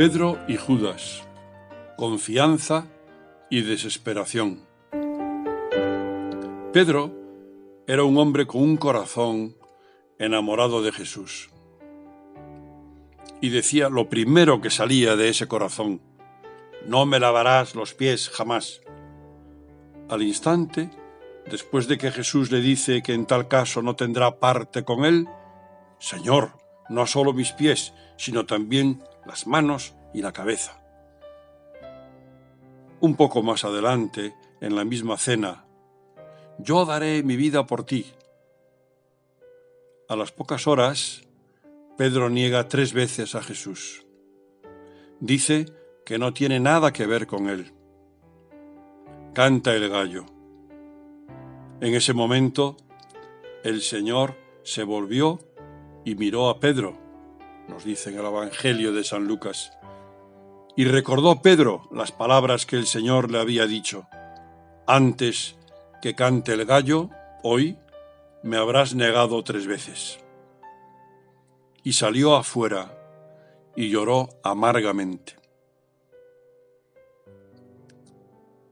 Pedro y Judas. Confianza y desesperación. Pedro era un hombre con un corazón enamorado de Jesús. Y decía lo primero que salía de ese corazón, no me lavarás los pies jamás. Al instante, después de que Jesús le dice que en tal caso no tendrá parte con él, Señor, no solo mis pies, sino también las manos y la cabeza. Un poco más adelante, en la misma cena, yo daré mi vida por ti. A las pocas horas, Pedro niega tres veces a Jesús. Dice que no tiene nada que ver con él. Canta el gallo. En ese momento, el Señor se volvió y miró a Pedro nos dice en el Evangelio de San Lucas. Y recordó Pedro las palabras que el Señor le había dicho. Antes que cante el gallo, hoy me habrás negado tres veces. Y salió afuera y lloró amargamente.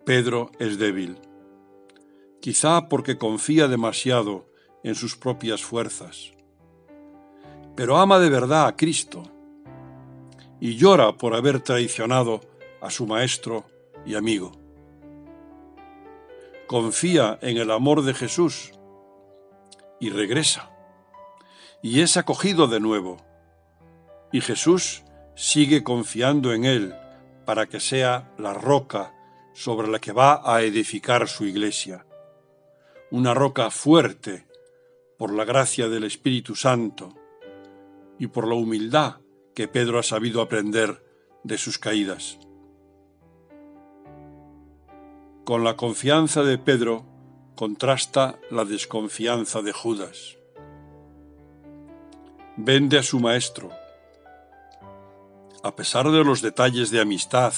Pedro es débil, quizá porque confía demasiado en sus propias fuerzas pero ama de verdad a Cristo y llora por haber traicionado a su maestro y amigo. Confía en el amor de Jesús y regresa y es acogido de nuevo. Y Jesús sigue confiando en él para que sea la roca sobre la que va a edificar su iglesia. Una roca fuerte por la gracia del Espíritu Santo y por la humildad que Pedro ha sabido aprender de sus caídas. Con la confianza de Pedro contrasta la desconfianza de Judas. Vende a su maestro. A pesar de los detalles de amistad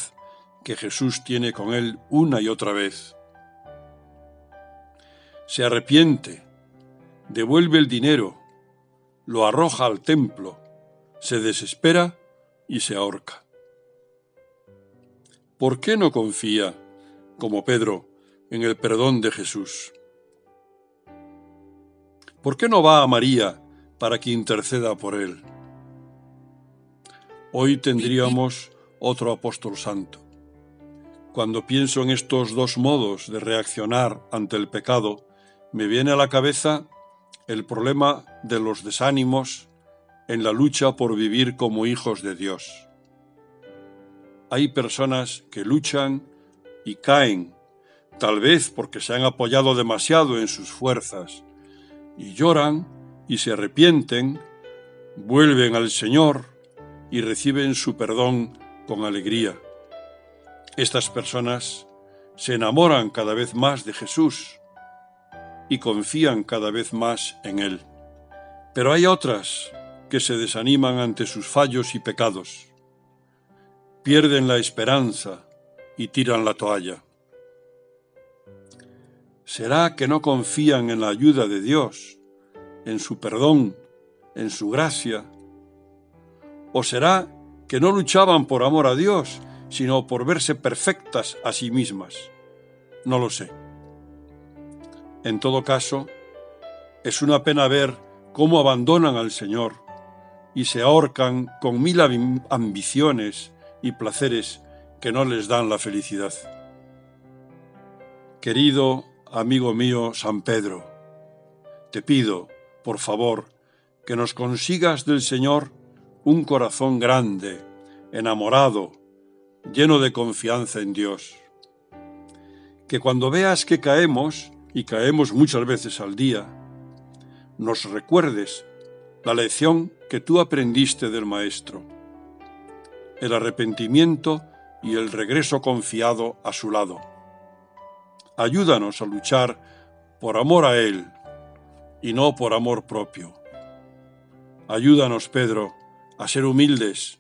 que Jesús tiene con él una y otra vez, se arrepiente, devuelve el dinero lo arroja al templo, se desespera y se ahorca. ¿Por qué no confía, como Pedro, en el perdón de Jesús? ¿Por qué no va a María para que interceda por él? Hoy tendríamos otro apóstol santo. Cuando pienso en estos dos modos de reaccionar ante el pecado, me viene a la cabeza el problema de los desánimos en la lucha por vivir como hijos de Dios. Hay personas que luchan y caen, tal vez porque se han apoyado demasiado en sus fuerzas, y lloran y se arrepienten, vuelven al Señor y reciben su perdón con alegría. Estas personas se enamoran cada vez más de Jesús y confían cada vez más en Él. Pero hay otras que se desaniman ante sus fallos y pecados, pierden la esperanza y tiran la toalla. ¿Será que no confían en la ayuda de Dios, en su perdón, en su gracia? ¿O será que no luchaban por amor a Dios, sino por verse perfectas a sí mismas? No lo sé. En todo caso, es una pena ver cómo abandonan al Señor y se ahorcan con mil ambiciones y placeres que no les dan la felicidad. Querido amigo mío San Pedro, te pido, por favor, que nos consigas del Señor un corazón grande, enamorado, lleno de confianza en Dios. Que cuando veas que caemos, y caemos muchas veces al día, nos recuerdes la lección que tú aprendiste del Maestro, el arrepentimiento y el regreso confiado a su lado. Ayúdanos a luchar por amor a Él y no por amor propio. Ayúdanos, Pedro, a ser humildes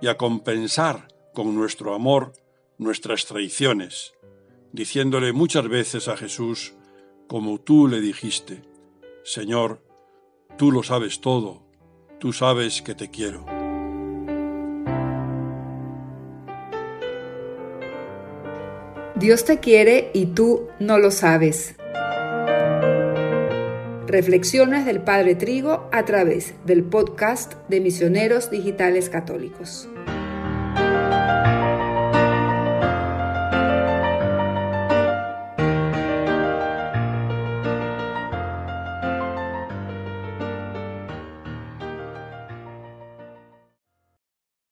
y a compensar con nuestro amor nuestras traiciones, diciéndole muchas veces a Jesús, como tú le dijiste, Señor, tú lo sabes todo, tú sabes que te quiero. Dios te quiere y tú no lo sabes. Reflexiones del Padre Trigo a través del podcast de Misioneros Digitales Católicos.